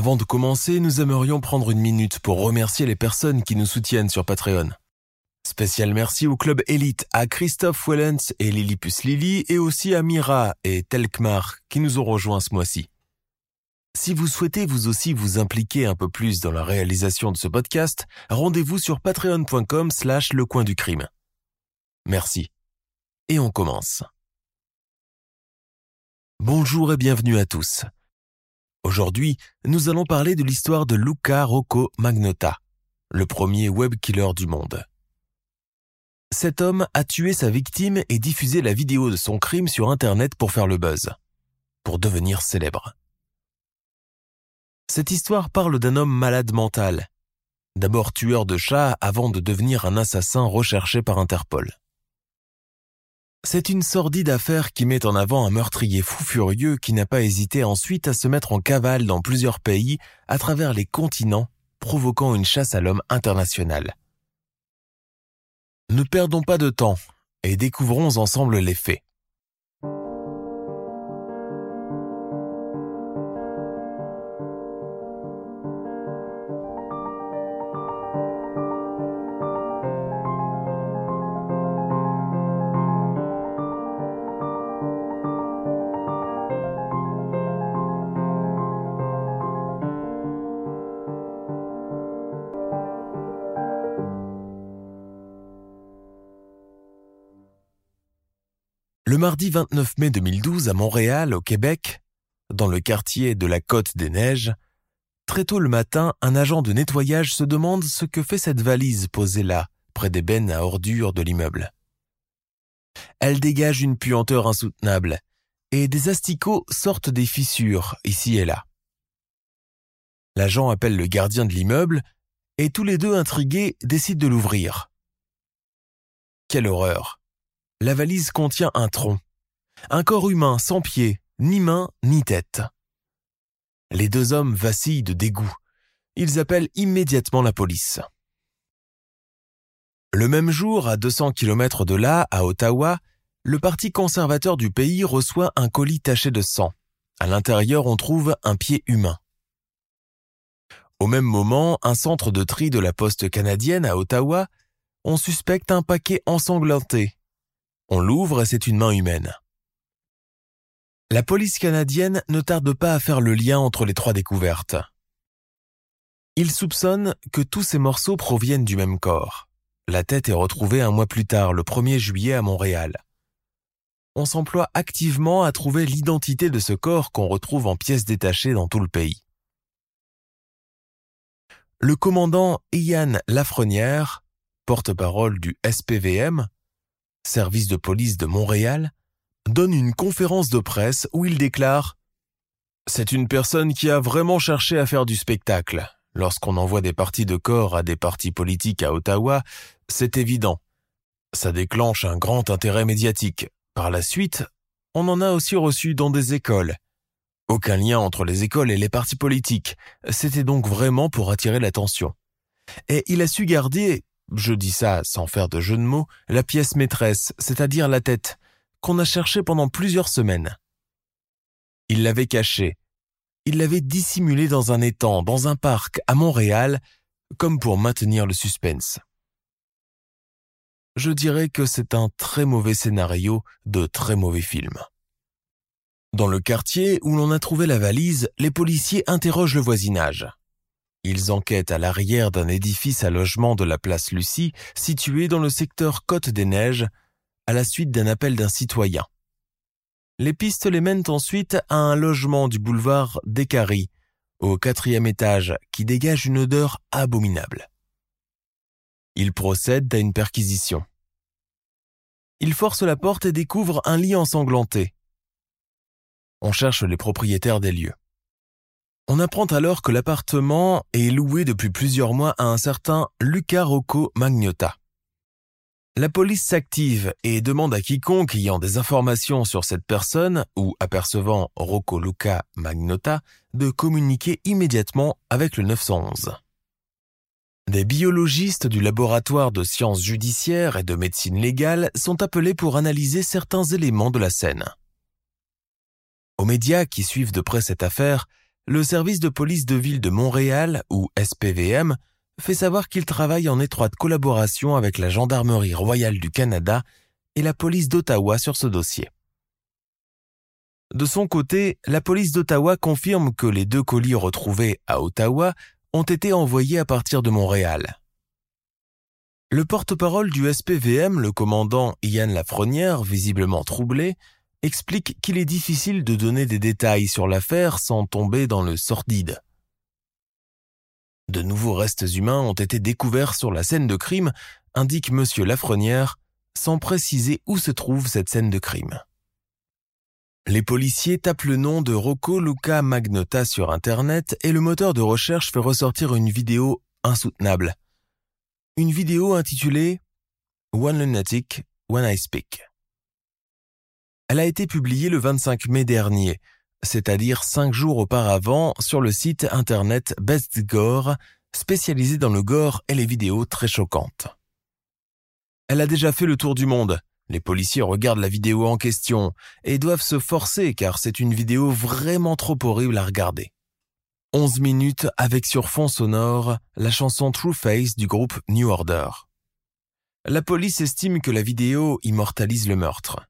Avant de commencer, nous aimerions prendre une minute pour remercier les personnes qui nous soutiennent sur Patreon. Spécial merci au club élite, à Christophe Wellens et Lillipus Lily, et aussi à Mira et Telkmar qui nous ont rejoints ce mois-ci. Si vous souhaitez vous aussi vous impliquer un peu plus dans la réalisation de ce podcast, rendez-vous sur patreon.com slash le coin du crime. Merci. Et on commence. Bonjour et bienvenue à tous. Aujourd'hui, nous allons parler de l'histoire de Luca Rocco Magnotta, le premier web killer du monde. Cet homme a tué sa victime et diffusé la vidéo de son crime sur Internet pour faire le buzz, pour devenir célèbre. Cette histoire parle d'un homme malade mental, d'abord tueur de chats avant de devenir un assassin recherché par Interpol. C'est une sordide affaire qui met en avant un meurtrier fou furieux qui n'a pas hésité ensuite à se mettre en cavale dans plusieurs pays à travers les continents, provoquant une chasse à l'homme internationale. Ne perdons pas de temps et découvrons ensemble les faits. Mardi 29 mai 2012 à Montréal, au Québec, dans le quartier de la Côte des Neiges, très tôt le matin, un agent de nettoyage se demande ce que fait cette valise posée là, près des bennes à ordures de l'immeuble. Elle dégage une puanteur insoutenable, et des asticots sortent des fissures ici et là. L'agent appelle le gardien de l'immeuble, et tous les deux intrigués décident de l'ouvrir. Quelle horreur la valise contient un tronc. Un corps humain sans pieds, ni main, ni tête. Les deux hommes vacillent de dégoût. Ils appellent immédiatement la police. Le même jour, à 200 km de là, à Ottawa, le Parti conservateur du pays reçoit un colis taché de sang. À l'intérieur, on trouve un pied humain. Au même moment, un centre de tri de la poste canadienne à Ottawa, on suspecte un paquet ensanglanté on l'ouvre et c'est une main humaine. La police canadienne ne tarde pas à faire le lien entre les trois découvertes. Ils soupçonnent que tous ces morceaux proviennent du même corps. La tête est retrouvée un mois plus tard, le 1er juillet à Montréal. On s'emploie activement à trouver l'identité de ce corps qu'on retrouve en pièces détachées dans tout le pays. Le commandant Ian Lafrenière, porte-parole du SPVM, service de police de Montréal, donne une conférence de presse où il déclare C'est une personne qui a vraiment cherché à faire du spectacle. Lorsqu'on envoie des parties de corps à des partis politiques à Ottawa, c'est évident. Ça déclenche un grand intérêt médiatique. Par la suite, on en a aussi reçu dans des écoles. Aucun lien entre les écoles et les partis politiques. C'était donc vraiment pour attirer l'attention. Et il a su garder je dis ça sans faire de jeu de mots, la pièce maîtresse, c'est-à-dire la tête, qu'on a cherchée pendant plusieurs semaines. Il l'avait cachée. Il l'avait dissimulée dans un étang, dans un parc, à Montréal, comme pour maintenir le suspense. Je dirais que c'est un très mauvais scénario de très mauvais film. Dans le quartier où l'on a trouvé la valise, les policiers interrogent le voisinage. Ils enquêtent à l'arrière d'un édifice à logement de la place Lucie, situé dans le secteur Côte des Neiges, à la suite d'un appel d'un citoyen. Les pistes les mènent ensuite à un logement du boulevard Descaries, au quatrième étage, qui dégage une odeur abominable. Il procède à une perquisition. Il force la porte et découvre un lit ensanglanté. On cherche les propriétaires des lieux. On apprend alors que l'appartement est loué depuis plusieurs mois à un certain Luca Rocco Magnotta. La police s'active et demande à quiconque ayant des informations sur cette personne ou apercevant Rocco Luca Magnotta de communiquer immédiatement avec le 911. Des biologistes du laboratoire de sciences judiciaires et de médecine légale sont appelés pour analyser certains éléments de la scène. Aux médias qui suivent de près cette affaire, le service de police de ville de Montréal, ou SPVM, fait savoir qu'il travaille en étroite collaboration avec la Gendarmerie royale du Canada et la police d'Ottawa sur ce dossier. De son côté, la police d'Ottawa confirme que les deux colis retrouvés à Ottawa ont été envoyés à partir de Montréal. Le porte-parole du SPVM, le commandant Ian Lafrenière, visiblement troublé, explique qu'il est difficile de donner des détails sur l'affaire sans tomber dans le sordide. De nouveaux restes humains ont été découverts sur la scène de crime, indique M. Lafrenière, sans préciser où se trouve cette scène de crime. Les policiers tapent le nom de Rocco Luca Magnotta sur Internet et le moteur de recherche fait ressortir une vidéo insoutenable. Une vidéo intitulée One Lunatic, When I Speak. Elle a été publiée le 25 mai dernier, c'est-à-dire cinq jours auparavant, sur le site internet Best Gore, spécialisé dans le gore et les vidéos très choquantes. Elle a déjà fait le tour du monde, les policiers regardent la vidéo en question et doivent se forcer car c'est une vidéo vraiment trop horrible à regarder. 11 minutes avec sur fond sonore la chanson True Face du groupe New Order. La police estime que la vidéo immortalise le meurtre.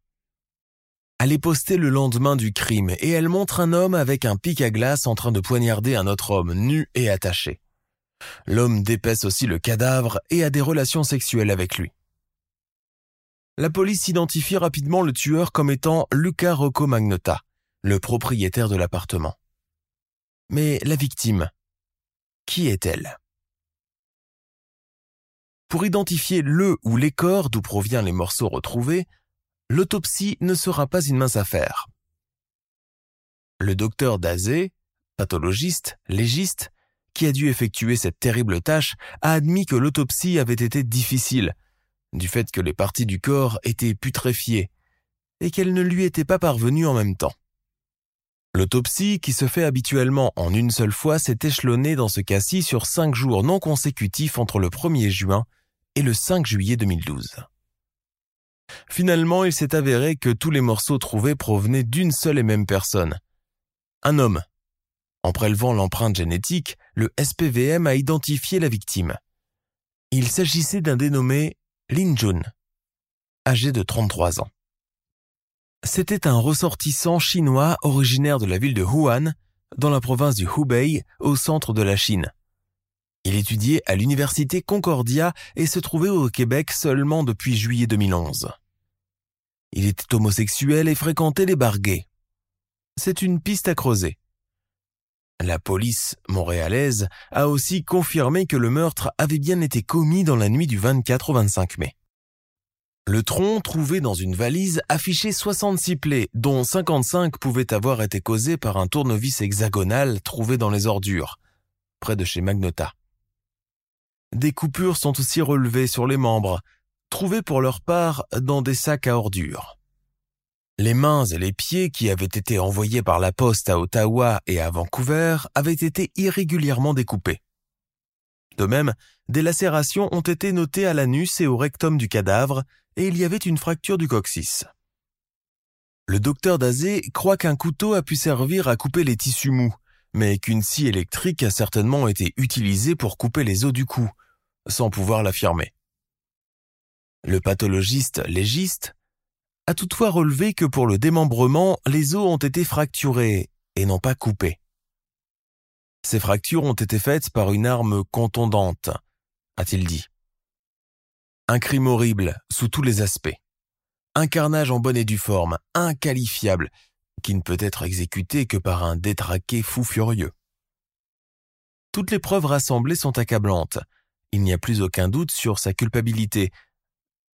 Elle est postée le lendemain du crime et elle montre un homme avec un pic à glace en train de poignarder un autre homme nu et attaché. L'homme dépaisse aussi le cadavre et a des relations sexuelles avec lui la police identifie rapidement le tueur comme étant Luca Rocco Magnotta, le propriétaire de l'appartement. Mais la victime, qui est-elle? Pour identifier le ou les corps d'où proviennent les morceaux retrouvés, l'autopsie ne sera pas une mince affaire. Le docteur Dazé, pathologiste, légiste, qui a dû effectuer cette terrible tâche, a admis que l'autopsie avait été difficile du fait que les parties du corps étaient putréfiées et qu'elles ne lui étaient pas parvenues en même temps. L'autopsie, qui se fait habituellement en une seule fois, s'est échelonnée dans ce cas-ci sur cinq jours non consécutifs entre le 1er juin et le 5 juillet 2012. Finalement, il s'est avéré que tous les morceaux trouvés provenaient d'une seule et même personne. Un homme. En prélevant l'empreinte génétique, le SPVM a identifié la victime. Il s'agissait d'un dénommé Lin Jun, âgé de 33 ans. C'était un ressortissant chinois originaire de la ville de Wuhan, dans la province du Hubei, au centre de la Chine. Il étudiait à l'université Concordia et se trouvait au Québec seulement depuis juillet 2011. Il était homosexuel et fréquentait les bars C'est une piste à creuser. La police montréalaise a aussi confirmé que le meurtre avait bien été commis dans la nuit du 24 au 25 mai. Le tronc trouvé dans une valise affichait 66 plaies, dont 55 pouvaient avoir été causées par un tournevis hexagonal trouvé dans les ordures, près de chez Magnota. Des coupures sont aussi relevées sur les membres, trouvées pour leur part dans des sacs à ordures. Les mains et les pieds qui avaient été envoyés par la poste à Ottawa et à Vancouver avaient été irrégulièrement découpés. De même, des lacérations ont été notées à l'anus et au rectum du cadavre, et il y avait une fracture du coccyx. Le docteur Dazé croit qu'un couteau a pu servir à couper les tissus mous, mais qu'une scie électrique a certainement été utilisée pour couper les os du cou, sans pouvoir l'affirmer. Le pathologiste légiste a toutefois relevé que pour le démembrement, les os ont été fracturés et non pas coupés. Ces fractures ont été faites par une arme contondante, a-t-il dit. Un crime horrible sous tous les aspects. Un carnage en bonne et due forme, inqualifiable, qui ne peut être exécuté que par un détraqué fou furieux. Toutes les preuves rassemblées sont accablantes. Il n'y a plus aucun doute sur sa culpabilité.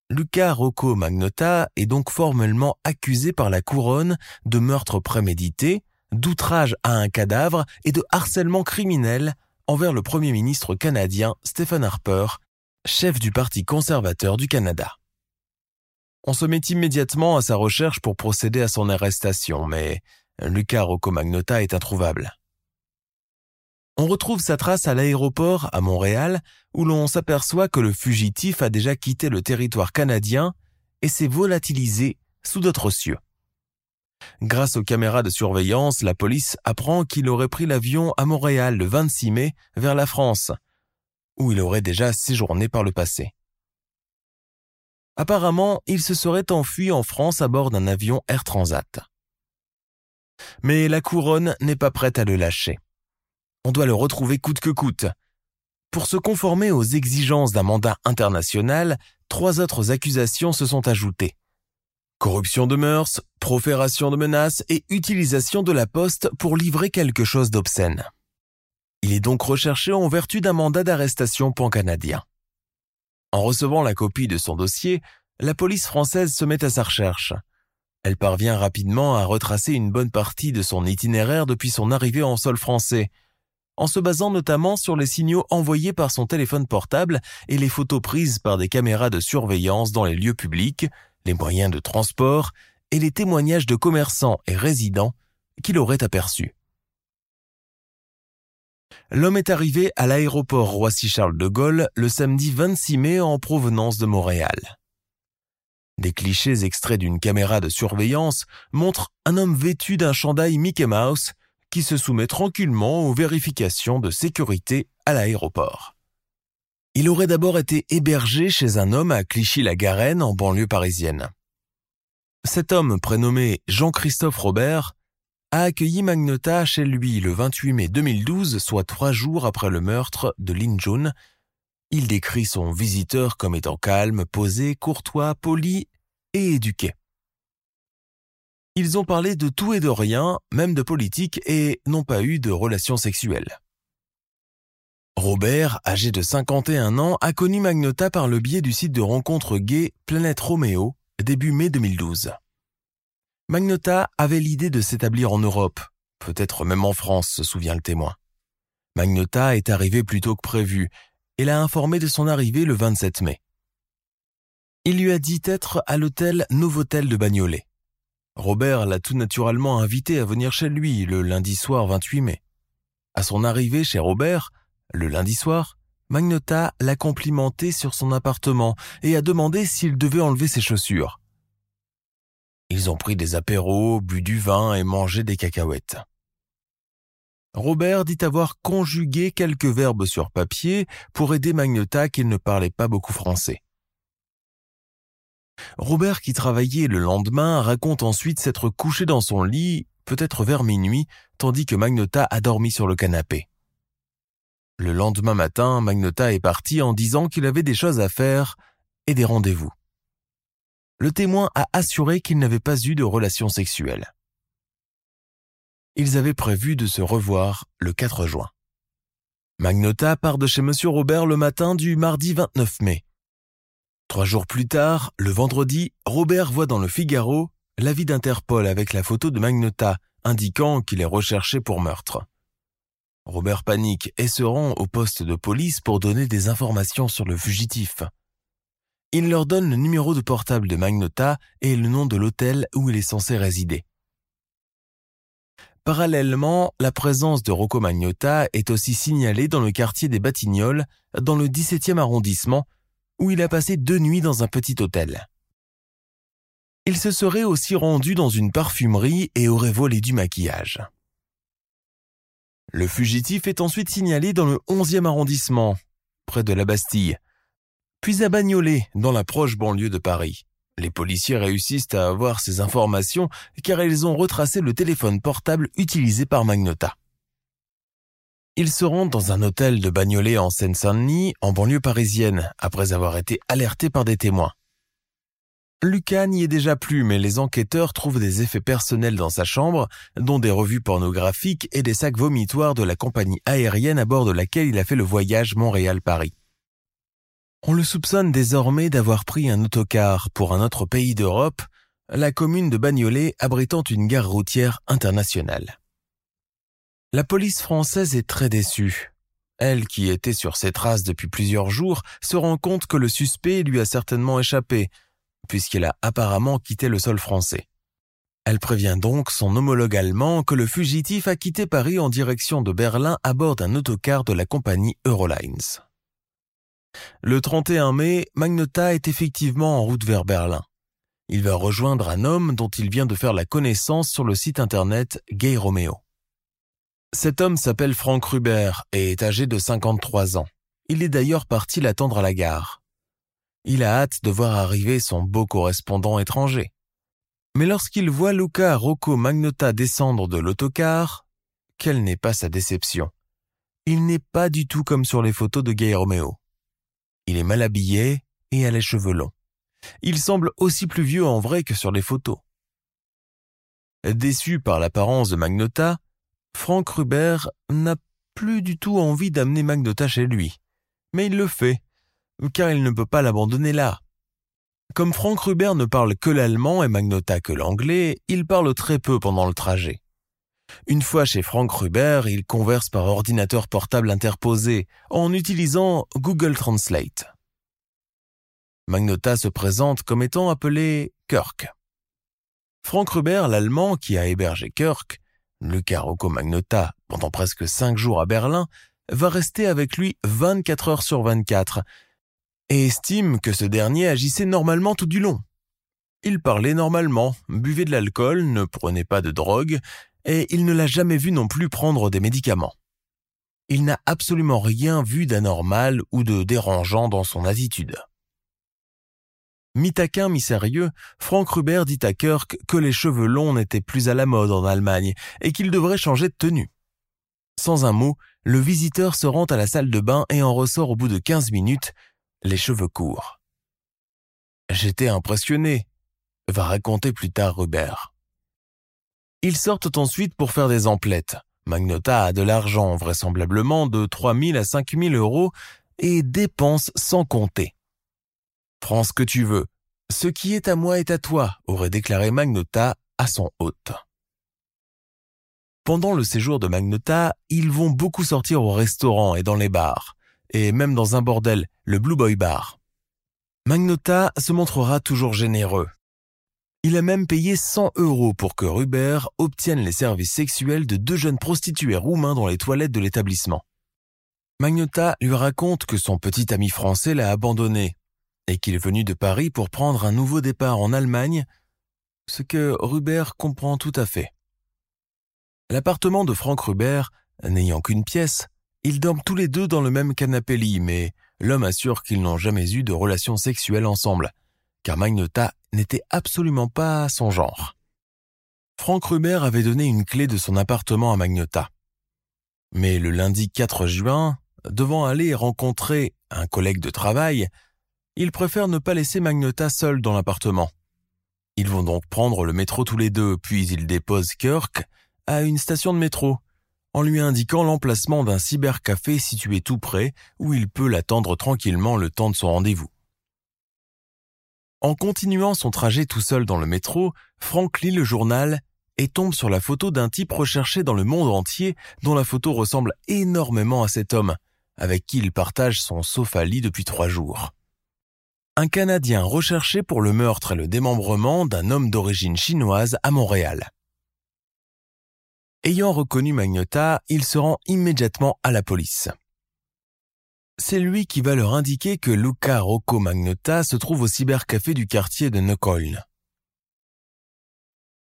Luca Rocco Magnotta est donc formellement accusé par la couronne de meurtre prémédité, d'outrage à un cadavre et de harcèlement criminel envers le Premier ministre canadien Stephen Harper, chef du Parti conservateur du Canada. On se met immédiatement à sa recherche pour procéder à son arrestation, mais Luca Rocco Magnotta est introuvable. On retrouve sa trace à l'aéroport à Montréal, où l'on s'aperçoit que le fugitif a déjà quitté le territoire canadien et s'est volatilisé sous d'autres cieux. Grâce aux caméras de surveillance, la police apprend qu'il aurait pris l'avion à Montréal le 26 mai vers la France, où il aurait déjà séjourné par le passé. Apparemment, il se serait enfui en France à bord d'un avion Air Transat. Mais la couronne n'est pas prête à le lâcher. On doit le retrouver coûte que coûte. Pour se conformer aux exigences d'un mandat international, trois autres accusations se sont ajoutées corruption de mœurs, profération de menaces et utilisation de la poste pour livrer quelque chose d'obscène. Il est donc recherché en vertu d'un mandat d'arrestation pan-canadien. En recevant la copie de son dossier, la police française se met à sa recherche. Elle parvient rapidement à retracer une bonne partie de son itinéraire depuis son arrivée en sol français, en se basant notamment sur les signaux envoyés par son téléphone portable et les photos prises par des caméras de surveillance dans les lieux publics, les moyens de transport et les témoignages de commerçants et résidents qu'il aurait aperçus. L'homme est arrivé à l'aéroport Roissy-Charles de Gaulle le samedi 26 mai en provenance de Montréal. Des clichés extraits d'une caméra de surveillance montrent un homme vêtu d'un chandail Mickey Mouse qui se soumet tranquillement aux vérifications de sécurité à l'aéroport. Il aurait d'abord été hébergé chez un homme à Clichy-la-Garenne en banlieue parisienne. Cet homme, prénommé Jean-Christophe Robert, a accueilli Magnota chez lui le 28 mai 2012, soit trois jours après le meurtre de Lin Jun. Il décrit son visiteur comme étant calme, posé, courtois, poli et éduqué. Ils ont parlé de tout et de rien, même de politique, et n'ont pas eu de relations sexuelles. Robert, âgé de 51 ans, a connu Magnota par le biais du site de rencontre gay Planète Roméo, début mai 2012. Magnota avait l'idée de s'établir en Europe, peut-être même en France, se souvient le témoin. Magnota est arrivé plus tôt que prévu et l'a informé de son arrivée le 27 mai. Il lui a dit être à l'hôtel Novotel de Bagnolet. Robert l'a tout naturellement invité à venir chez lui le lundi soir 28 mai. À son arrivée chez Robert, le lundi soir, Magnota l'a complimenté sur son appartement et a demandé s'il devait enlever ses chaussures. Ils ont pris des apéros, bu du vin et mangé des cacahuètes. Robert dit avoir conjugué quelques verbes sur papier pour aider Magnota qui ne parlait pas beaucoup français. Robert, qui travaillait le lendemain, raconte ensuite s'être couché dans son lit, peut-être vers minuit, tandis que Magnota a dormi sur le canapé. Le lendemain matin, Magnota est parti en disant qu'il avait des choses à faire et des rendez-vous. Le témoin a assuré qu'il n'avait pas eu de relations sexuelles. Ils avaient prévu de se revoir le 4 juin. Magnota part de chez M. Robert le matin du mardi 29 mai. Trois jours plus tard, le vendredi, Robert voit dans le Figaro l'avis d'Interpol avec la photo de Magnota indiquant qu'il est recherché pour meurtre. Robert panique et se rend au poste de police pour donner des informations sur le fugitif. Il leur donne le numéro de portable de Magnota et le nom de l'hôtel où il est censé résider. Parallèlement, la présence de Rocco Magnota est aussi signalée dans le quartier des Batignolles, dans le 17e arrondissement, où il a passé deux nuits dans un petit hôtel. Il se serait aussi rendu dans une parfumerie et aurait volé du maquillage. Le fugitif est ensuite signalé dans le 11e arrondissement, près de la Bastille, puis à Bagnolet, dans la proche banlieue de Paris. Les policiers réussissent à avoir ces informations car ils ont retracé le téléphone portable utilisé par Magnota. Ils se rendent dans un hôtel de Bagnolet en Seine-Saint-Denis, en banlieue parisienne, après avoir été alertés par des témoins. Lucas n'y est déjà plus, mais les enquêteurs trouvent des effets personnels dans sa chambre, dont des revues pornographiques et des sacs vomitoires de la compagnie aérienne à bord de laquelle il a fait le voyage Montréal-Paris. On le soupçonne désormais d'avoir pris un autocar pour un autre pays d'Europe, la commune de Bagnolet abritant une gare routière internationale. La police française est très déçue. Elle, qui était sur ses traces depuis plusieurs jours, se rend compte que le suspect lui a certainement échappé, puisqu'il a apparemment quitté le sol français. Elle prévient donc son homologue allemand que le fugitif a quitté Paris en direction de Berlin à bord d'un autocar de la compagnie Eurolines. Le 31 mai, Magnota est effectivement en route vers Berlin. Il va rejoindre un homme dont il vient de faire la connaissance sur le site internet Gay Romeo. Cet homme s'appelle Frank Ruber et est âgé de 53 ans. Il est d'ailleurs parti l'attendre à la gare. Il a hâte de voir arriver son beau correspondant étranger. Mais lorsqu'il voit Luca Rocco Magnota descendre de l'autocar, quelle n'est pas sa déception. Il n'est pas du tout comme sur les photos de Gay Romeo. Il est mal habillé et a les cheveux longs. Il semble aussi plus vieux en vrai que sur les photos. Déçu par l'apparence de Magnota, Frank Ruber n'a plus du tout envie d'amener Magnota chez lui. Mais il le fait car il ne peut pas l'abandonner là. Comme Frank Ruber ne parle que l'allemand et Magnota que l'anglais, il parle très peu pendant le trajet. Une fois chez Frank Ruber, il converse par ordinateur portable interposé en utilisant Google Translate. Magnota se présente comme étant appelé Kirk. Frank Ruber, l'allemand qui a hébergé Kirk, Luca Rocco Magnota, pendant presque cinq jours à Berlin, va rester avec lui 24 heures sur 24 et estime que ce dernier agissait normalement tout du long. Il parlait normalement, buvait de l'alcool, ne prenait pas de drogue, et il ne l'a jamais vu non plus prendre des médicaments. Il n'a absolument rien vu d'anormal ou de dérangeant dans son attitude. Mi-taquin, mi-sérieux, Frank Ruber dit à Kirk que les cheveux longs n'étaient plus à la mode en Allemagne et qu'il devrait changer de tenue. Sans un mot, le visiteur se rend à la salle de bain et en ressort au bout de quinze minutes, les cheveux courts. J'étais impressionné, va raconter plus tard Rubert. Ils sortent ensuite pour faire des emplettes. Magnota a de l'argent, vraisemblablement de 3 000 à 5 000 euros, et dépense sans compter. Prends ce que tu veux. Ce qui est à moi est à toi, aurait déclaré Magnota à son hôte. Pendant le séjour de Magnota, ils vont beaucoup sortir au restaurant et dans les bars et même dans un bordel, le Blue Boy Bar. Magnota se montrera toujours généreux. Il a même payé 100 euros pour que Ruber obtienne les services sexuels de deux jeunes prostituées roumains dans les toilettes de l'établissement. Magnota lui raconte que son petit ami français l'a abandonné et qu'il est venu de Paris pour prendre un nouveau départ en Allemagne, ce que Ruber comprend tout à fait. L'appartement de Frank Ruber, n'ayant qu'une pièce, ils dorment tous les deux dans le même canapé-lit, mais l'homme assure qu'ils n'ont jamais eu de relations sexuelles ensemble, car Magnota n'était absolument pas son genre. Franck Ruber avait donné une clé de son appartement à Magnota. Mais le lundi 4 juin, devant aller rencontrer un collègue de travail, il préfère ne pas laisser Magnota seul dans l'appartement. Ils vont donc prendre le métro tous les deux, puis ils déposent Kirk à une station de métro, en lui indiquant l'emplacement d'un cybercafé situé tout près où il peut l'attendre tranquillement le temps de son rendez-vous. En continuant son trajet tout seul dans le métro, Franck lit le journal et tombe sur la photo d'un type recherché dans le monde entier dont la photo ressemble énormément à cet homme, avec qui il partage son sofa-lit depuis trois jours. Un Canadien recherché pour le meurtre et le démembrement d'un homme d'origine chinoise à Montréal. Ayant reconnu Magnota, il se rend immédiatement à la police. C'est lui qui va leur indiquer que Luca Rocco Magnota se trouve au cybercafé du quartier de Neukölln.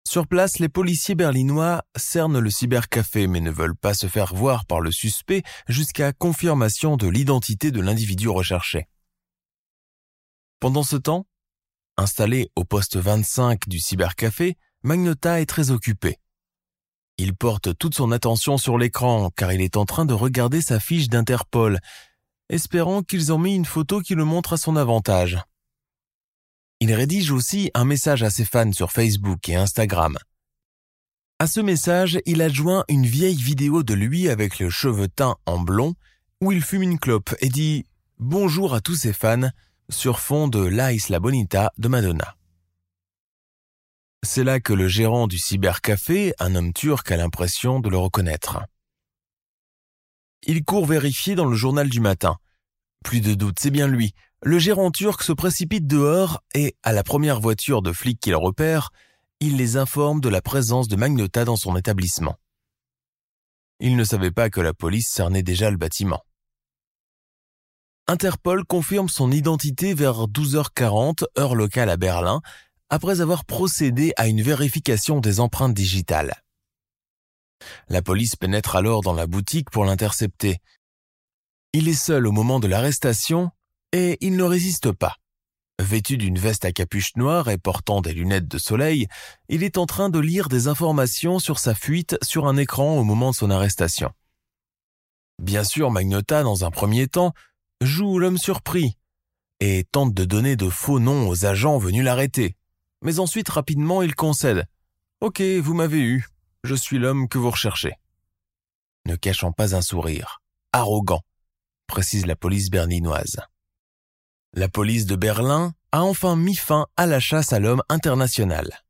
Sur place, les policiers berlinois cernent le cybercafé mais ne veulent pas se faire voir par le suspect jusqu'à confirmation de l'identité de l'individu recherché. Pendant ce temps, installé au poste 25 du cybercafé, Magnota est très occupé. Il porte toute son attention sur l'écran car il est en train de regarder sa fiche d'Interpol, espérant qu'ils ont mis une photo qui le montre à son avantage. Il rédige aussi un message à ses fans sur Facebook et Instagram. À ce message, il adjoint une vieille vidéo de lui avec le cheveux teints en blond où il fume une clope et dit bonjour à tous ses fans sur fond de La Isla Bonita de Madonna. C'est là que le gérant du cybercafé, un homme turc, a l'impression de le reconnaître. Il court vérifier dans le journal du matin. Plus de doute, c'est bien lui. Le gérant turc se précipite dehors et, à la première voiture de flics qu'il repère, il les informe de la présence de Magnota dans son établissement. Il ne savait pas que la police cernait déjà le bâtiment. Interpol confirme son identité vers 12h40 heure locale à Berlin après avoir procédé à une vérification des empreintes digitales. La police pénètre alors dans la boutique pour l'intercepter. Il est seul au moment de l'arrestation et il ne résiste pas. Vêtu d'une veste à capuche noire et portant des lunettes de soleil, il est en train de lire des informations sur sa fuite sur un écran au moment de son arrestation. Bien sûr, Magnota, dans un premier temps, joue l'homme surpris et tente de donner de faux noms aux agents venus l'arrêter. Mais ensuite, rapidement, il concède. Ok, vous m'avez eu. Je suis l'homme que vous recherchez. Ne cachant pas un sourire. Arrogant, précise la police berlinoise. La police de Berlin a enfin mis fin à la chasse à l'homme international.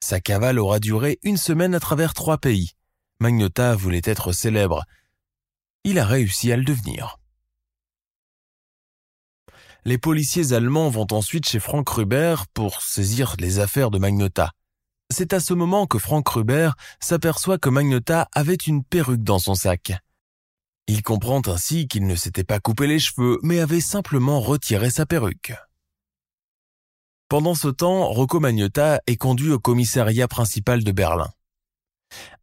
Sa cavale aura duré une semaine à travers trois pays. Magnota voulait être célèbre. Il a réussi à le devenir. Les policiers allemands vont ensuite chez Frank Ruber pour saisir les affaires de Magnota. C'est à ce moment que Frank Ruber s'aperçoit que Magnota avait une perruque dans son sac. Il comprend ainsi qu'il ne s'était pas coupé les cheveux, mais avait simplement retiré sa perruque. Pendant ce temps, Rocco Magnotta est conduit au commissariat principal de Berlin.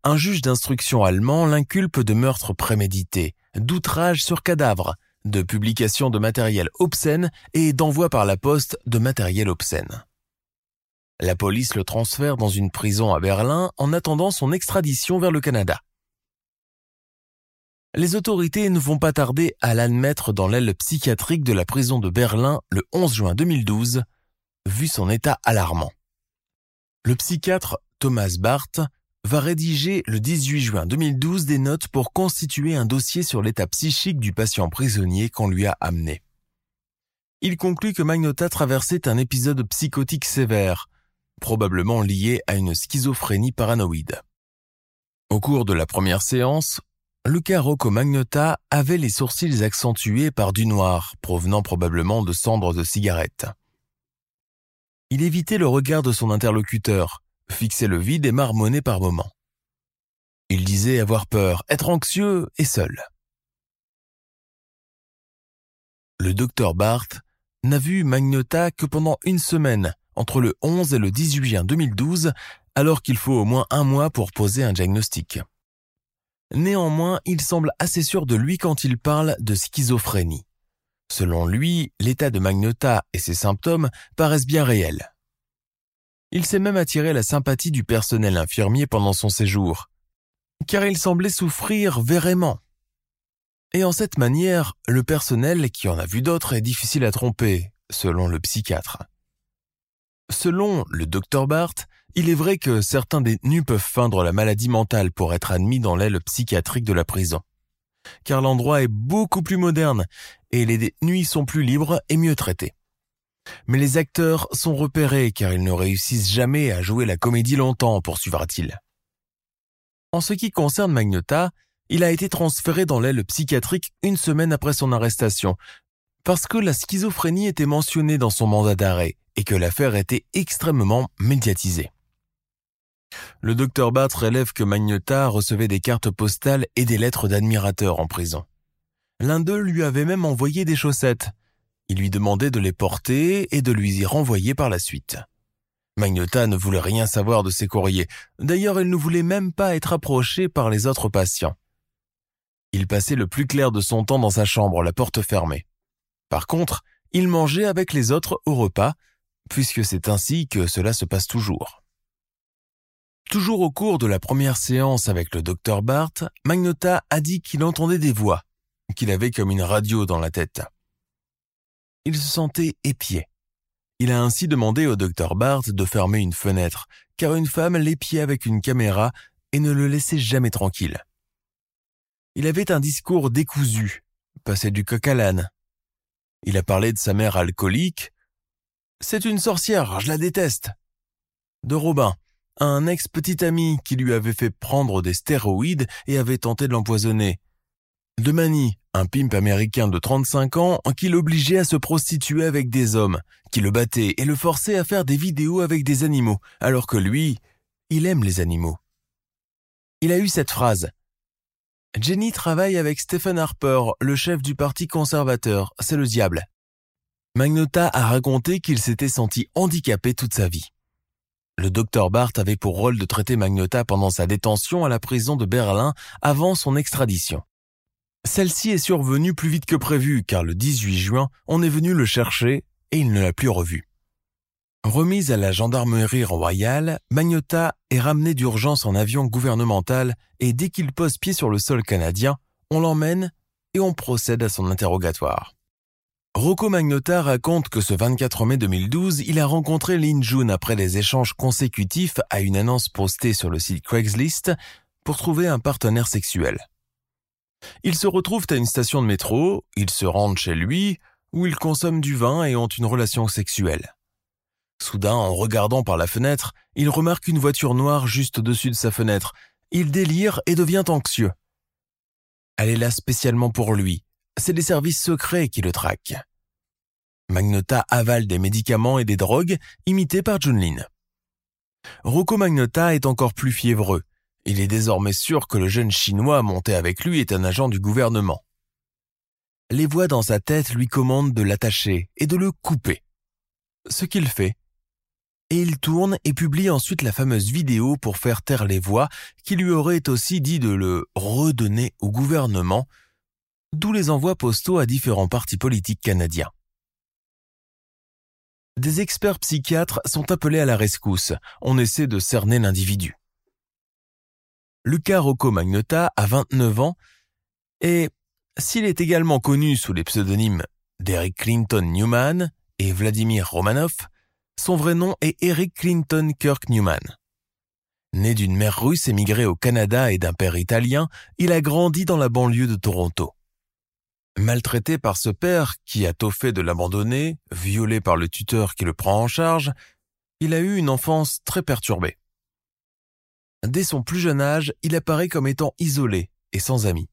Un juge d'instruction allemand l'inculpe de meurtre prémédité, d'outrage sur cadavre, de publication de matériel obscène et d'envoi par la poste de matériel obscène. La police le transfère dans une prison à Berlin en attendant son extradition vers le Canada. Les autorités ne vont pas tarder à l'admettre dans l'aile psychiatrique de la prison de Berlin le 11 juin 2012, vu son état alarmant. Le psychiatre Thomas Barth va rédiger le 18 juin 2012 des notes pour constituer un dossier sur l'état psychique du patient prisonnier qu'on lui a amené. Il conclut que Magnota traversait un épisode psychotique sévère, probablement lié à une schizophrénie paranoïde. Au cours de la première séance, Luca Rocco Magnota avait les sourcils accentués par du noir, provenant probablement de cendres de cigarettes. Il évitait le regard de son interlocuteur, fixait le vide et marmonnait par moments. Il disait avoir peur, être anxieux et seul. Le docteur Barth n'a vu Magnota que pendant une semaine, entre le 11 et le 18 juin 2012, alors qu'il faut au moins un mois pour poser un diagnostic. Néanmoins, il semble assez sûr de lui quand il parle de schizophrénie. Selon lui, l'état de Magnota et ses symptômes paraissent bien réels. Il s'est même attiré la sympathie du personnel infirmier pendant son séjour, car il semblait souffrir vérément. Et en cette manière, le personnel qui en a vu d'autres est difficile à tromper, selon le psychiatre. Selon le docteur Barth, il est vrai que certains détenus peuvent feindre la maladie mentale pour être admis dans l'aile psychiatrique de la prison. Car l'endroit est beaucoup plus moderne et les détenus sont plus libres et mieux traités. Mais les acteurs sont repérés car ils ne réussissent jamais à jouer la comédie longtemps, poursuivra-t-il. En ce qui concerne Magnota, il a été transféré dans l'aile psychiatrique une semaine après son arrestation, parce que la schizophrénie était mentionnée dans son mandat d'arrêt et que l'affaire était extrêmement médiatisée. Le docteur Batt relève que Magnota recevait des cartes postales et des lettres d'admirateurs en prison. L'un d'eux lui avait même envoyé des chaussettes. Il lui demandait de les porter et de lui y renvoyer par la suite. Magnota ne voulait rien savoir de ces courriers. D'ailleurs, il ne voulait même pas être approché par les autres patients. Il passait le plus clair de son temps dans sa chambre, la porte fermée. Par contre, il mangeait avec les autres au repas, puisque c'est ainsi que cela se passe toujours. Toujours au cours de la première séance avec le docteur Barth, Magnota a dit qu'il entendait des voix, qu'il avait comme une radio dans la tête. Il se sentait épié. Il a ainsi demandé au docteur Bart de fermer une fenêtre, car une femme l'épiait avec une caméra et ne le laissait jamais tranquille. Il avait un discours décousu, passait du coq à l'âne. Il a parlé de sa mère alcoolique. C'est une sorcière, je la déteste. De Robin, un ex-petit ami qui lui avait fait prendre des stéroïdes et avait tenté de l'empoisonner. De Manny, un pimp américain de 35 ans qui l'obligeait à se prostituer avec des hommes, qui le battait et le forçait à faire des vidéos avec des animaux, alors que lui, il aime les animaux. Il a eu cette phrase. Jenny travaille avec Stephen Harper, le chef du parti conservateur, c'est le diable. Magnota a raconté qu'il s'était senti handicapé toute sa vie. Le docteur Bart avait pour rôle de traiter Magnota pendant sa détention à la prison de Berlin avant son extradition. Celle-ci est survenue plus vite que prévu car le 18 juin, on est venu le chercher et il ne l'a plus revu. Remise à la gendarmerie royale, Magnota est ramené d'urgence en avion gouvernemental et dès qu'il pose pied sur le sol canadien, on l'emmène et on procède à son interrogatoire. Rocco Magnota raconte que ce 24 mai 2012, il a rencontré Lin Jun après des échanges consécutifs à une annonce postée sur le site Craigslist pour trouver un partenaire sexuel. Ils se retrouvent à une station de métro, ils se rendent chez lui, où ils consomment du vin et ont une relation sexuelle. Soudain, en regardant par la fenêtre, il remarque une voiture noire juste au-dessus de sa fenêtre. Il délire et devient anxieux. Elle est là spécialement pour lui, c'est les services secrets qui le traquent. Magnota avale des médicaments et des drogues imités par Junlin. Rocco Magnota est encore plus fiévreux. Il est désormais sûr que le jeune chinois monté avec lui est un agent du gouvernement. Les voix dans sa tête lui commandent de l'attacher et de le couper. Ce qu'il fait. Et il tourne et publie ensuite la fameuse vidéo pour faire taire les voix qui lui auraient aussi dit de le redonner au gouvernement d'où les envois postaux à différents partis politiques canadiens. Des experts psychiatres sont appelés à la rescousse. On essaie de cerner l'individu. Lucas Rocco Magnota a 29 ans et, s'il est également connu sous les pseudonymes d'Eric Clinton Newman et Vladimir Romanov, son vrai nom est Eric Clinton Kirk Newman. Né d'une mère russe émigrée au Canada et d'un père italien, il a grandi dans la banlieue de Toronto. Maltraité par ce père qui a tôt fait de l'abandonner, violé par le tuteur qui le prend en charge, il a eu une enfance très perturbée. Dès son plus jeune âge, il apparaît comme étant isolé et sans amis.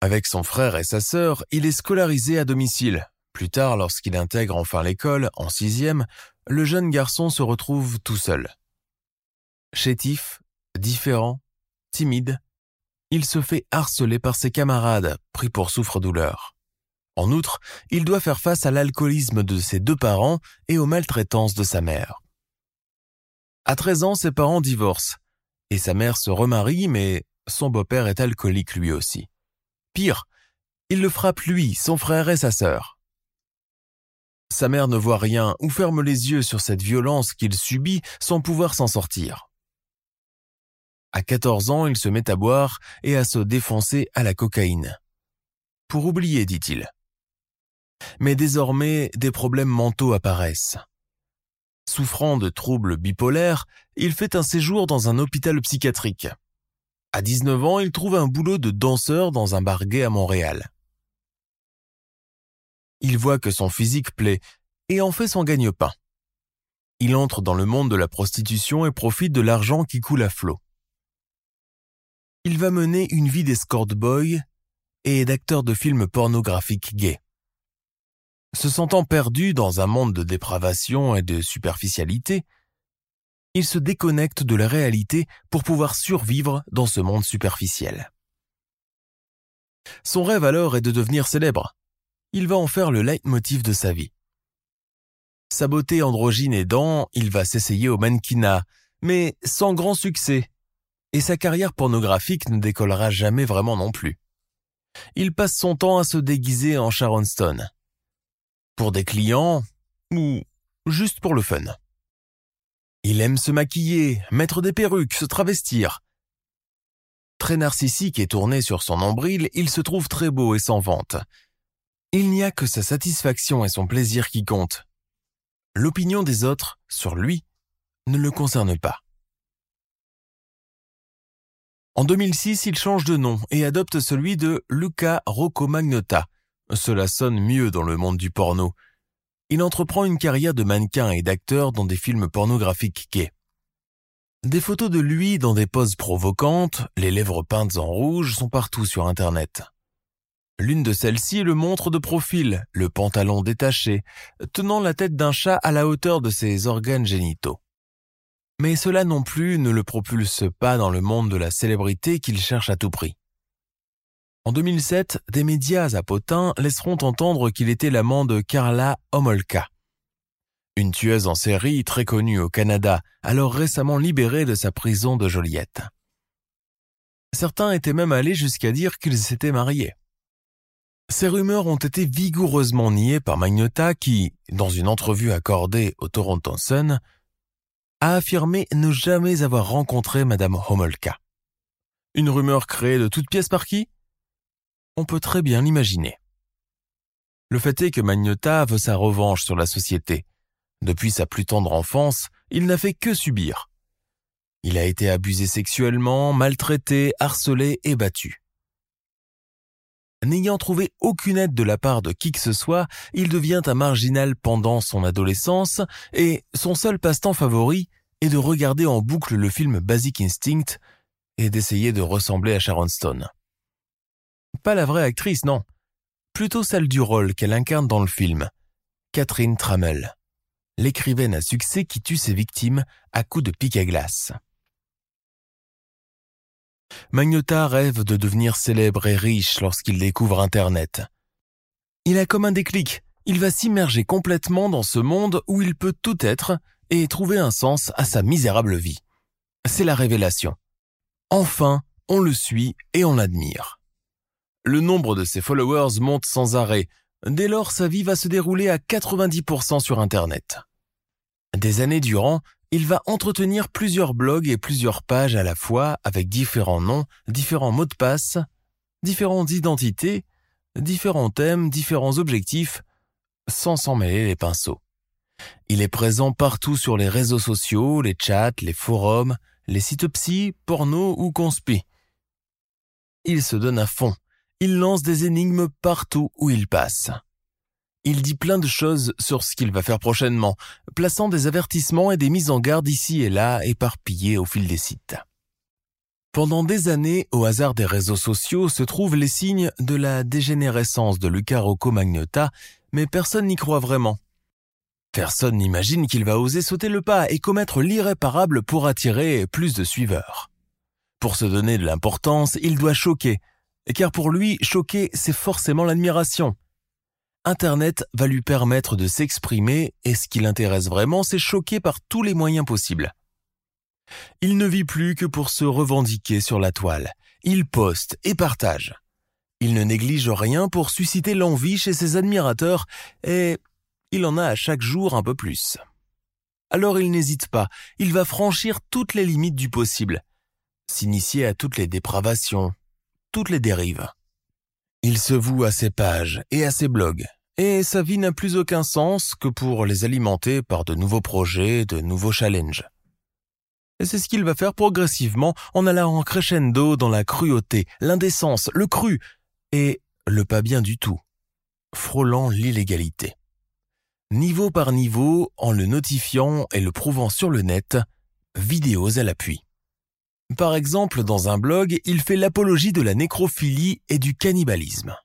Avec son frère et sa sœur, il est scolarisé à domicile. Plus tard, lorsqu'il intègre enfin l'école, en sixième, le jeune garçon se retrouve tout seul. Chétif, différent, timide, il se fait harceler par ses camarades, pris pour souffre-douleur. En outre, il doit faire face à l'alcoolisme de ses deux parents et aux maltraitances de sa mère. À 13 ans, ses parents divorcent, sa mère se remarie, mais son beau-père est alcoolique lui aussi. Pire, il le frappe lui, son frère et sa sœur. Sa mère ne voit rien ou ferme les yeux sur cette violence qu'il subit sans pouvoir s'en sortir. À 14 ans, il se met à boire et à se défoncer à la cocaïne. Pour oublier, dit-il. Mais désormais, des problèmes mentaux apparaissent. Souffrant de troubles bipolaires, il fait un séjour dans un hôpital psychiatrique. À 19 ans, il trouve un boulot de danseur dans un bar gay à Montréal. Il voit que son physique plaît et en fait son gagne-pain. Il entre dans le monde de la prostitution et profite de l'argent qui coule à flot il va mener une vie d'escort boy et d'acteur de films pornographiques gays. Se sentant perdu dans un monde de dépravation et de superficialité, il se déconnecte de la réalité pour pouvoir survivre dans ce monde superficiel. Son rêve alors est de devenir célèbre. Il va en faire le leitmotiv de sa vie. Sa beauté androgyne aidant, il va s'essayer au mannequinat, mais sans grand succès et sa carrière pornographique ne décollera jamais vraiment non plus. Il passe son temps à se déguiser en Sharon Stone. Pour des clients ou juste pour le fun. Il aime se maquiller, mettre des perruques, se travestir. Très narcissique et tourné sur son nombril, il se trouve très beau et sans vente. Il n'y a que sa satisfaction et son plaisir qui comptent. l'opinion des autres sur lui ne le concerne pas. En 2006, il change de nom et adopte celui de Luca Rocco Magnotta. Cela sonne mieux dans le monde du porno. Il entreprend une carrière de mannequin et d'acteur dans des films pornographiques gays. Des photos de lui dans des poses provocantes, les lèvres peintes en rouge, sont partout sur Internet. L'une de celles-ci le montre de profil, le pantalon détaché, tenant la tête d'un chat à la hauteur de ses organes génitaux. Mais cela non plus ne le propulse pas dans le monde de la célébrité qu'il cherche à tout prix. En 2007, des médias à Potin laisseront entendre qu'il était l'amant de Carla Homolka, une tueuse en série très connue au Canada, alors récemment libérée de sa prison de Joliette. Certains étaient même allés jusqu'à dire qu'ils s'étaient mariés. Ces rumeurs ont été vigoureusement niées par Magnota qui, dans une entrevue accordée au Toronto Sun, a affirmé ne jamais avoir rencontré Madame Homolka. Une rumeur créée de toutes pièces par qui? On peut très bien l'imaginer. Le fait est que Magnota veut sa revanche sur la société. Depuis sa plus tendre enfance, il n'a fait que subir. Il a été abusé sexuellement, maltraité, harcelé et battu. N'ayant trouvé aucune aide de la part de qui que ce soit, il devient un marginal pendant son adolescence et son seul passe-temps favori est de regarder en boucle le film Basic Instinct et d'essayer de ressembler à Sharon Stone. Pas la vraie actrice, non. Plutôt celle du rôle qu'elle incarne dans le film, Catherine Trammell, l'écrivaine à succès qui tue ses victimes à coups de pique à glace. Magnota rêve de devenir célèbre et riche lorsqu'il découvre Internet. Il a comme un déclic, il va s'immerger complètement dans ce monde où il peut tout être et trouver un sens à sa misérable vie. C'est la révélation. Enfin, on le suit et on l'admire. Le nombre de ses followers monte sans arrêt, dès lors sa vie va se dérouler à 90% sur Internet. Des années durant, il va entretenir plusieurs blogs et plusieurs pages à la fois avec différents noms, différents mots de passe, différentes identités, différents thèmes, différents objectifs, sans s'en mêler les pinceaux. Il est présent partout sur les réseaux sociaux, les chats, les forums, les sites psy, porno ou conspi. Il se donne à fond. Il lance des énigmes partout où il passe. Il dit plein de choses sur ce qu'il va faire prochainement, plaçant des avertissements et des mises en garde ici et là éparpillés au fil des sites. Pendant des années, au hasard des réseaux sociaux, se trouvent les signes de la dégénérescence de Luca Rocco Magnotta, mais personne n'y croit vraiment. Personne n'imagine qu'il va oser sauter le pas et commettre l'irréparable pour attirer plus de suiveurs. Pour se donner de l'importance, il doit choquer, car pour lui, choquer, c'est forcément l'admiration. Internet va lui permettre de s'exprimer et ce qui l'intéresse vraiment, c'est choquer par tous les moyens possibles. Il ne vit plus que pour se revendiquer sur la toile. Il poste et partage. Il ne néglige rien pour susciter l'envie chez ses admirateurs et il en a à chaque jour un peu plus. Alors il n'hésite pas, il va franchir toutes les limites du possible, s'initier à toutes les dépravations, toutes les dérives. Il se voue à ses pages et à ses blogs, et sa vie n'a plus aucun sens que pour les alimenter par de nouveaux projets, de nouveaux challenges. Et c'est ce qu'il va faire progressivement en allant en crescendo dans la cruauté, l'indécence, le cru, et le pas bien du tout, frôlant l'illégalité. Niveau par niveau, en le notifiant et le prouvant sur le net, vidéos à l'appui. Par exemple, dans un blog, il fait l'apologie de la nécrophilie et du cannibalisme.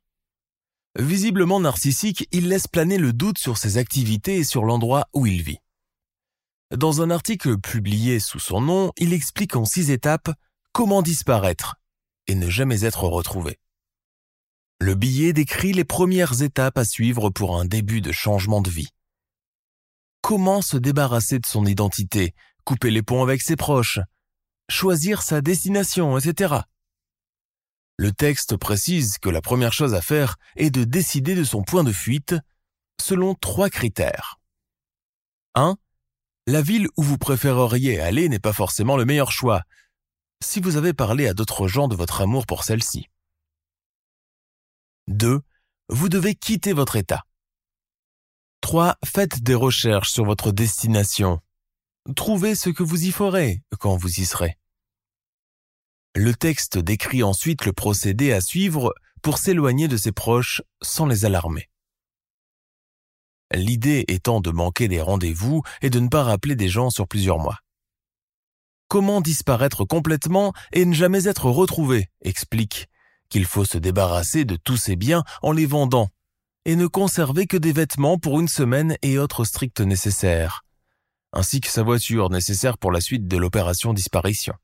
Visiblement narcissique, il laisse planer le doute sur ses activités et sur l'endroit où il vit. Dans un article publié sous son nom, il explique en six étapes comment disparaître et ne jamais être retrouvé. Le billet décrit les premières étapes à suivre pour un début de changement de vie. Comment se débarrasser de son identité, couper les ponts avec ses proches, choisir sa destination, etc. Le texte précise que la première chose à faire est de décider de son point de fuite selon trois critères. 1. La ville où vous préféreriez aller n'est pas forcément le meilleur choix, si vous avez parlé à d'autres gens de votre amour pour celle-ci. 2. Vous devez quitter votre état. 3. Faites des recherches sur votre destination. Trouvez ce que vous y ferez quand vous y serez. Le texte décrit ensuite le procédé à suivre pour s'éloigner de ses proches sans les alarmer. L'idée étant de manquer des rendez-vous et de ne pas rappeler des gens sur plusieurs mois. Comment disparaître complètement et ne jamais être retrouvé explique qu'il faut se débarrasser de tous ses biens en les vendant et ne conserver que des vêtements pour une semaine et autres stricts nécessaires, ainsi que sa voiture nécessaire pour la suite de l'opération disparition.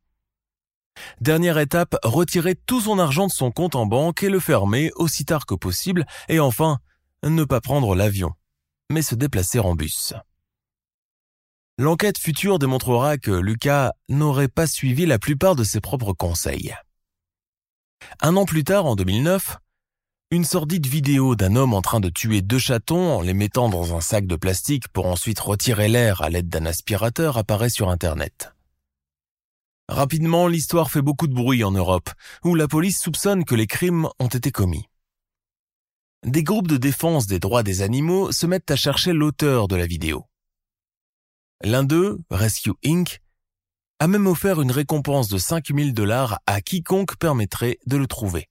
Dernière étape, retirer tout son argent de son compte en banque et le fermer aussi tard que possible, et enfin, ne pas prendre l'avion, mais se déplacer en bus. L'enquête future démontrera que Lucas n'aurait pas suivi la plupart de ses propres conseils. Un an plus tard, en 2009, une sordide vidéo d'un homme en train de tuer deux chatons en les mettant dans un sac de plastique pour ensuite retirer l'air à l'aide d'un aspirateur apparaît sur Internet. Rapidement, l'histoire fait beaucoup de bruit en Europe, où la police soupçonne que les crimes ont été commis. Des groupes de défense des droits des animaux se mettent à chercher l'auteur de la vidéo. L'un d'eux, Rescue Inc., a même offert une récompense de 5000 dollars à quiconque permettrait de le trouver.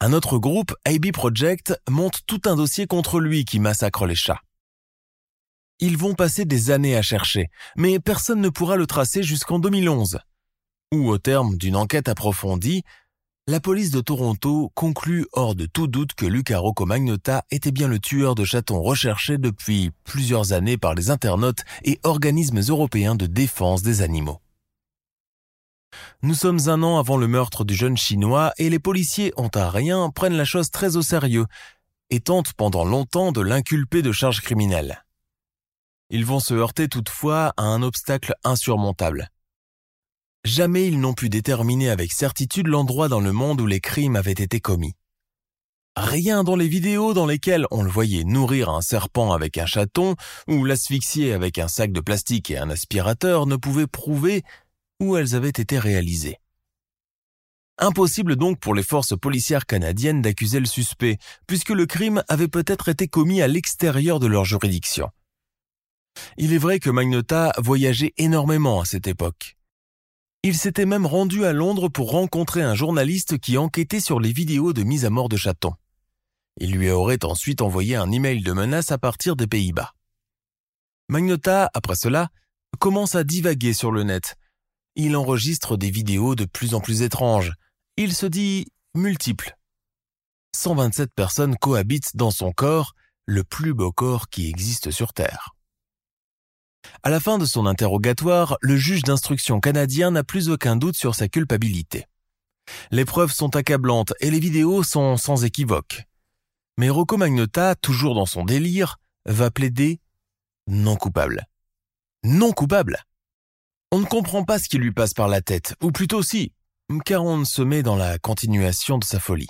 Un autre groupe, AB Project, monte tout un dossier contre lui qui massacre les chats. Ils vont passer des années à chercher, mais personne ne pourra le tracer jusqu'en 2011, où au terme d'une enquête approfondie, la police de Toronto conclut hors de tout doute que Luca Rocco-Magnota était bien le tueur de chatons recherché depuis plusieurs années par les internautes et organismes européens de défense des animaux. Nous sommes un an avant le meurtre du jeune chinois et les policiers ontariens prennent la chose très au sérieux et tentent pendant longtemps de l'inculper de charges criminelles. Ils vont se heurter toutefois à un obstacle insurmontable jamais ils n'ont pu déterminer avec certitude l'endroit dans le monde où les crimes avaient été commis. Rien dans les vidéos dans lesquelles on le voyait nourrir un serpent avec un chaton ou l'asphyxier avec un sac de plastique et un aspirateur ne pouvait prouver où elles avaient été réalisées. Impossible donc pour les forces policières canadiennes d'accuser le suspect, puisque le crime avait peut-être été commis à l'extérieur de leur juridiction. Il est vrai que Magnota voyageait énormément à cette époque. Il s'était même rendu à Londres pour rencontrer un journaliste qui enquêtait sur les vidéos de mise à mort de chatons. Il lui aurait ensuite envoyé un email de menace à partir des Pays-Bas. Magnota, après cela, commence à divaguer sur le net. Il enregistre des vidéos de plus en plus étranges. Il se dit multiple. 127 personnes cohabitent dans son corps, le plus beau corps qui existe sur Terre. À la fin de son interrogatoire, le juge d'instruction canadien n'a plus aucun doute sur sa culpabilité. Les preuves sont accablantes et les vidéos sont sans équivoque. Mais Rocco Magnota, toujours dans son délire, va plaider non coupable. Non coupable On ne comprend pas ce qui lui passe par la tête, ou plutôt si, car on se met dans la continuation de sa folie.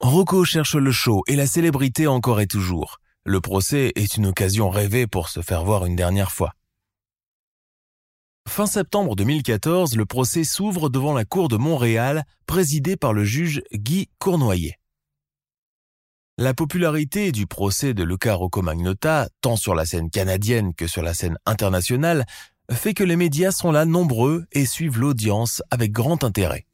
Rocco cherche le show et la célébrité encore et toujours. Le procès est une occasion rêvée pour se faire voir une dernière fois. Fin septembre 2014, le procès s'ouvre devant la Cour de Montréal, présidée par le juge Guy Cournoyer. La popularité du procès de Luca Rocco-Magnota, tant sur la scène canadienne que sur la scène internationale, fait que les médias sont là nombreux et suivent l'audience avec grand intérêt.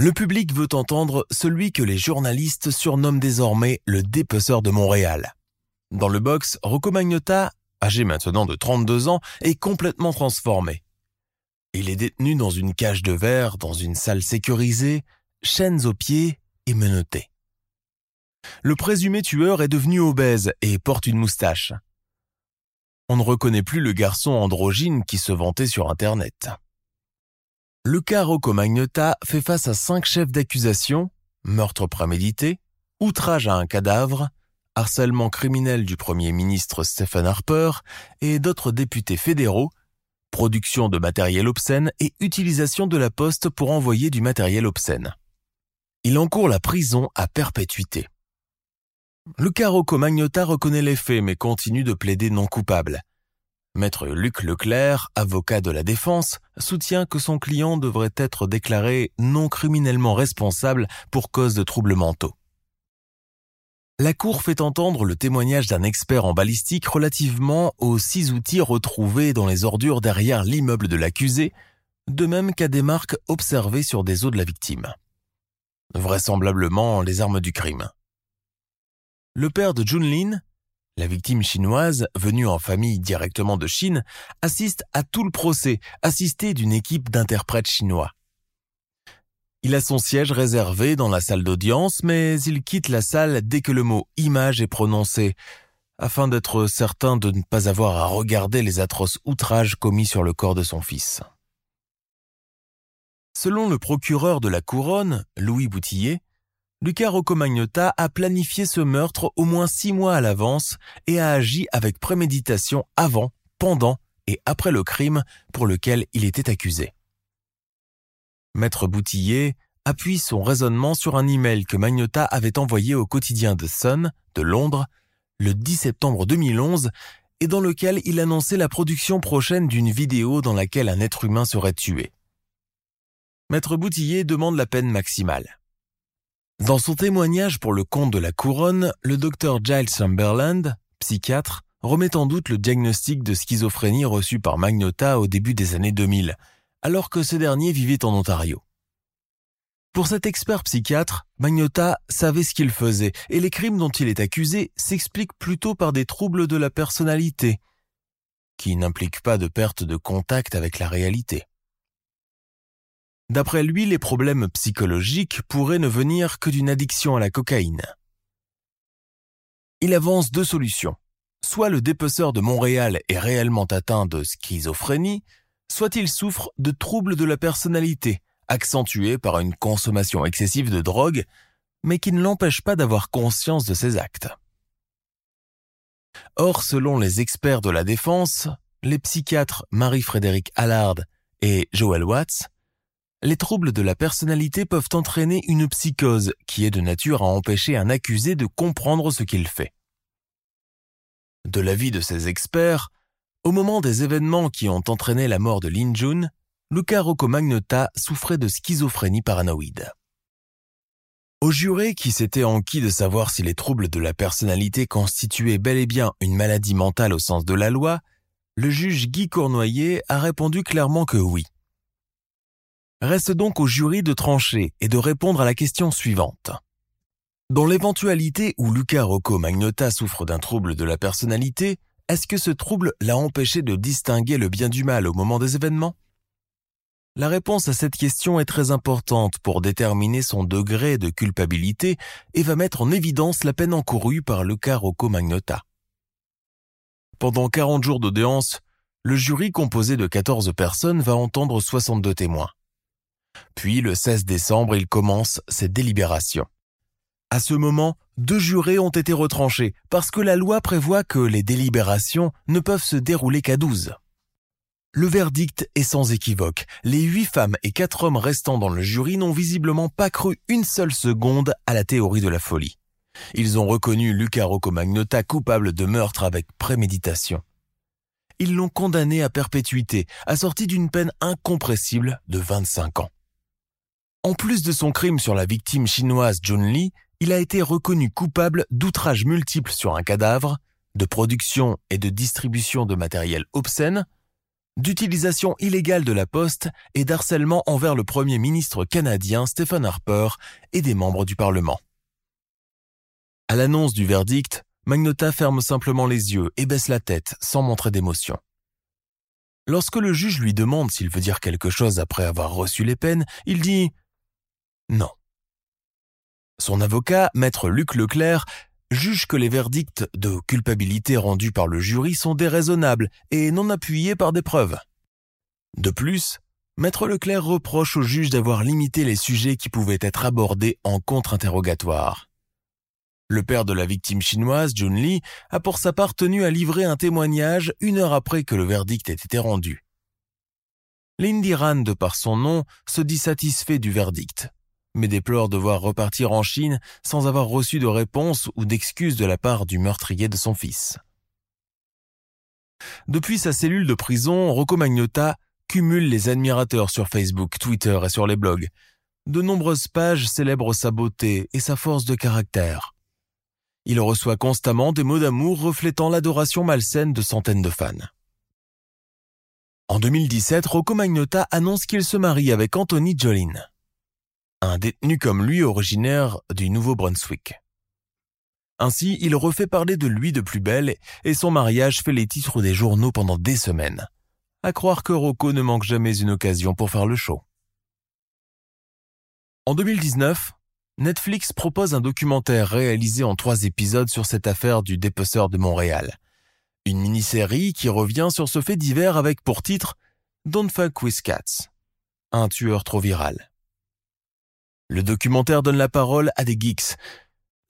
Le public veut entendre celui que les journalistes surnomment désormais le dépeceur de Montréal. Dans le box, Rocco Magnota, âgé maintenant de 32 ans, est complètement transformé. Il est détenu dans une cage de verre, dans une salle sécurisée, chaînes aux pieds et menotté. Le présumé tueur est devenu obèse et porte une moustache. On ne reconnaît plus le garçon androgyne qui se vantait sur Internet. Luca Rocco Magnota fait face à cinq chefs d'accusation, meurtre prémédité, outrage à un cadavre, harcèlement criminel du Premier ministre Stephen Harper et d'autres députés fédéraux, production de matériel obscène et utilisation de la poste pour envoyer du matériel obscène. Il encourt la prison à perpétuité. Luca Rocco Magnota reconnaît les faits mais continue de plaider non coupable. Maître Luc Leclerc, avocat de la défense, soutient que son client devrait être déclaré non criminellement responsable pour cause de troubles mentaux. La Cour fait entendre le témoignage d'un expert en balistique relativement aux six outils retrouvés dans les ordures derrière l'immeuble de l'accusé, de même qu'à des marques observées sur des os de la victime. Vraisemblablement les armes du crime. Le père de Junlin, la victime chinoise, venue en famille directement de Chine, assiste à tout le procès, assisté d'une équipe d'interprètes chinois. Il a son siège réservé dans la salle d'audience, mais il quitte la salle dès que le mot image est prononcé, afin d'être certain de ne pas avoir à regarder les atroces outrages commis sur le corps de son fils. Selon le procureur de la couronne, Louis Boutillier, Lucas Roccomagnota a planifié ce meurtre au moins six mois à l'avance et a agi avec préméditation avant, pendant et après le crime pour lequel il était accusé. Maître Boutillier appuie son raisonnement sur un email que Magnota avait envoyé au quotidien The Sun de Londres le 10 septembre 2011 et dans lequel il annonçait la production prochaine d'une vidéo dans laquelle un être humain serait tué. Maître Boutillier demande la peine maximale. Dans son témoignage pour le compte de la couronne, le docteur Giles Chamberlain, psychiatre, remet en doute le diagnostic de schizophrénie reçu par Magnota au début des années 2000, alors que ce dernier vivait en Ontario. Pour cet expert psychiatre, Magnota savait ce qu'il faisait et les crimes dont il est accusé s'expliquent plutôt par des troubles de la personnalité, qui n'impliquent pas de perte de contact avec la réalité. D'après lui, les problèmes psychologiques pourraient ne venir que d'une addiction à la cocaïne. Il avance deux solutions. Soit le dépeceur de Montréal est réellement atteint de schizophrénie, soit il souffre de troubles de la personnalité, accentués par une consommation excessive de drogue, mais qui ne l'empêche pas d'avoir conscience de ses actes. Or, selon les experts de la défense, les psychiatres Marie-Frédéric Allard et Joel Watts, les troubles de la personnalité peuvent entraîner une psychose qui est de nature à empêcher un accusé de comprendre ce qu'il fait. De l'avis de ces experts, au moment des événements qui ont entraîné la mort de Lin Jun, Luca Rocco-Magnota souffrait de schizophrénie paranoïde. Au juré qui s'était enquis de savoir si les troubles de la personnalité constituaient bel et bien une maladie mentale au sens de la loi, le juge Guy Cournoyer a répondu clairement que oui. Reste donc au jury de trancher et de répondre à la question suivante. Dans l'éventualité où Luca Rocco Magnota souffre d'un trouble de la personnalité, est-ce que ce trouble l'a empêché de distinguer le bien du mal au moment des événements? La réponse à cette question est très importante pour déterminer son degré de culpabilité et va mettre en évidence la peine encourue par Luca Rocco Magnota. Pendant 40 jours d'audience, le jury composé de 14 personnes va entendre 62 témoins. Puis le 16 décembre, il commence ses délibérations. À ce moment, deux jurés ont été retranchés parce que la loi prévoit que les délibérations ne peuvent se dérouler qu'à 12. Le verdict est sans équivoque. Les huit femmes et quatre hommes restants dans le jury n'ont visiblement pas cru une seule seconde à la théorie de la folie. Ils ont reconnu Luca Roccomagnota coupable de meurtre avec préméditation. Ils l'ont condamné à perpétuité, assorti d'une peine incompressible de 25 ans. En plus de son crime sur la victime chinoise Jun Lee, il a été reconnu coupable d'outrages multiples sur un cadavre, de production et de distribution de matériel obscène, d'utilisation illégale de la poste et d'harcèlement envers le Premier ministre canadien Stephen Harper et des membres du Parlement. À l'annonce du verdict, Magnota ferme simplement les yeux et baisse la tête sans montrer d'émotion. Lorsque le juge lui demande s'il veut dire quelque chose après avoir reçu les peines, il dit non. Son avocat, maître Luc Leclerc, juge que les verdicts de culpabilité rendus par le jury sont déraisonnables et non appuyés par des preuves. De plus, maître Leclerc reproche au juge d'avoir limité les sujets qui pouvaient être abordés en contre-interrogatoire. Le père de la victime chinoise, Jun Lee, a pour sa part tenu à livrer un témoignage une heure après que le verdict ait été rendu. Lindy de par son nom, se dit satisfait du verdict mais déplore devoir repartir en Chine sans avoir reçu de réponse ou d'excuse de la part du meurtrier de son fils. Depuis sa cellule de prison, Rocco Magnota cumule les admirateurs sur Facebook, Twitter et sur les blogs. De nombreuses pages célèbrent sa beauté et sa force de caractère. Il reçoit constamment des mots d'amour reflétant l'adoration malsaine de centaines de fans. En 2017, Rocco Magnotta annonce qu'il se marie avec Anthony Jolin, un détenu comme lui originaire du Nouveau-Brunswick. Ainsi, il refait parler de lui de plus belle et son mariage fait les titres des journaux pendant des semaines. À croire que Rocco ne manque jamais une occasion pour faire le show. En 2019, Netflix propose un documentaire réalisé en trois épisodes sur cette affaire du dépeceur de Montréal. Une mini-série qui revient sur ce fait divers avec pour titre Don't Fuck with Cats, un tueur trop viral. Le documentaire donne la parole à des geeks,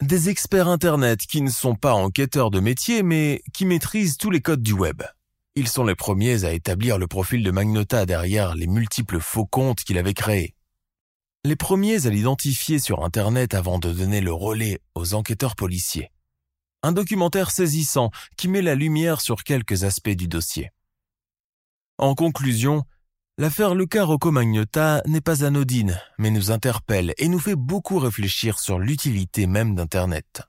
des experts Internet qui ne sont pas enquêteurs de métier mais qui maîtrisent tous les codes du web. Ils sont les premiers à établir le profil de Magnota derrière les multiples faux comptes qu'il avait créés. Les premiers à l'identifier sur Internet avant de donner le relais aux enquêteurs policiers. Un documentaire saisissant qui met la lumière sur quelques aspects du dossier. En conclusion, l'affaire Luca Rocco Magnotta n'est pas anodine, mais nous interpelle et nous fait beaucoup réfléchir sur l'utilité même d'Internet.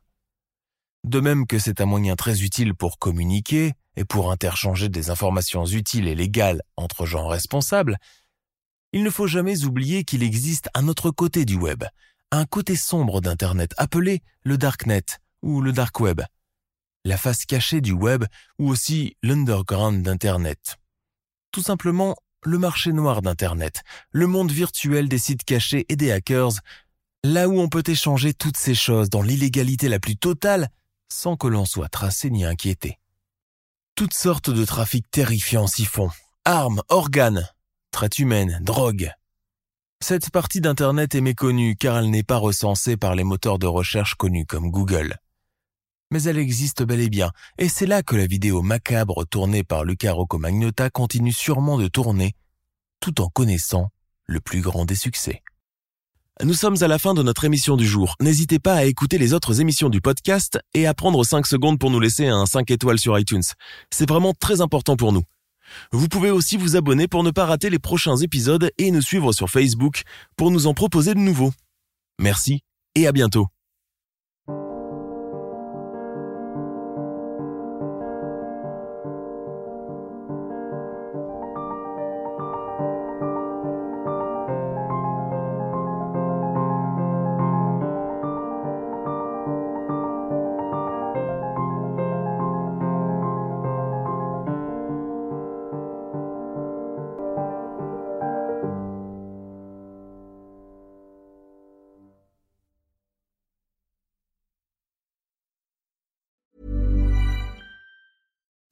De même que c'est un moyen très utile pour communiquer et pour interchanger des informations utiles et légales entre gens responsables, il ne faut jamais oublier qu'il existe un autre côté du web, un côté sombre d'Internet appelé le Darknet ou le Dark Web, la face cachée du web ou aussi l'underground d'Internet. Tout simplement le marché noir d'Internet, le monde virtuel des sites cachés et des hackers, là où on peut échanger toutes ces choses dans l'illégalité la plus totale sans que l'on soit tracé ni inquiété. Toutes sortes de trafics terrifiants s'y font. Armes, organes, traite humaine, drogue. Cette partie d'Internet est méconnue car elle n'est pas recensée par les moteurs de recherche connus comme Google. Mais elle existe bel et bien, et c'est là que la vidéo macabre tournée par Luca Rocco-Magnotta continue sûrement de tourner, tout en connaissant le plus grand des succès. Nous sommes à la fin de notre émission du jour. N'hésitez pas à écouter les autres émissions du podcast et à prendre 5 secondes pour nous laisser un 5 étoiles sur iTunes. C'est vraiment très important pour nous. Vous pouvez aussi vous abonner pour ne pas rater les prochains épisodes et nous suivre sur Facebook pour nous en proposer de nouveaux. Merci et à bientôt.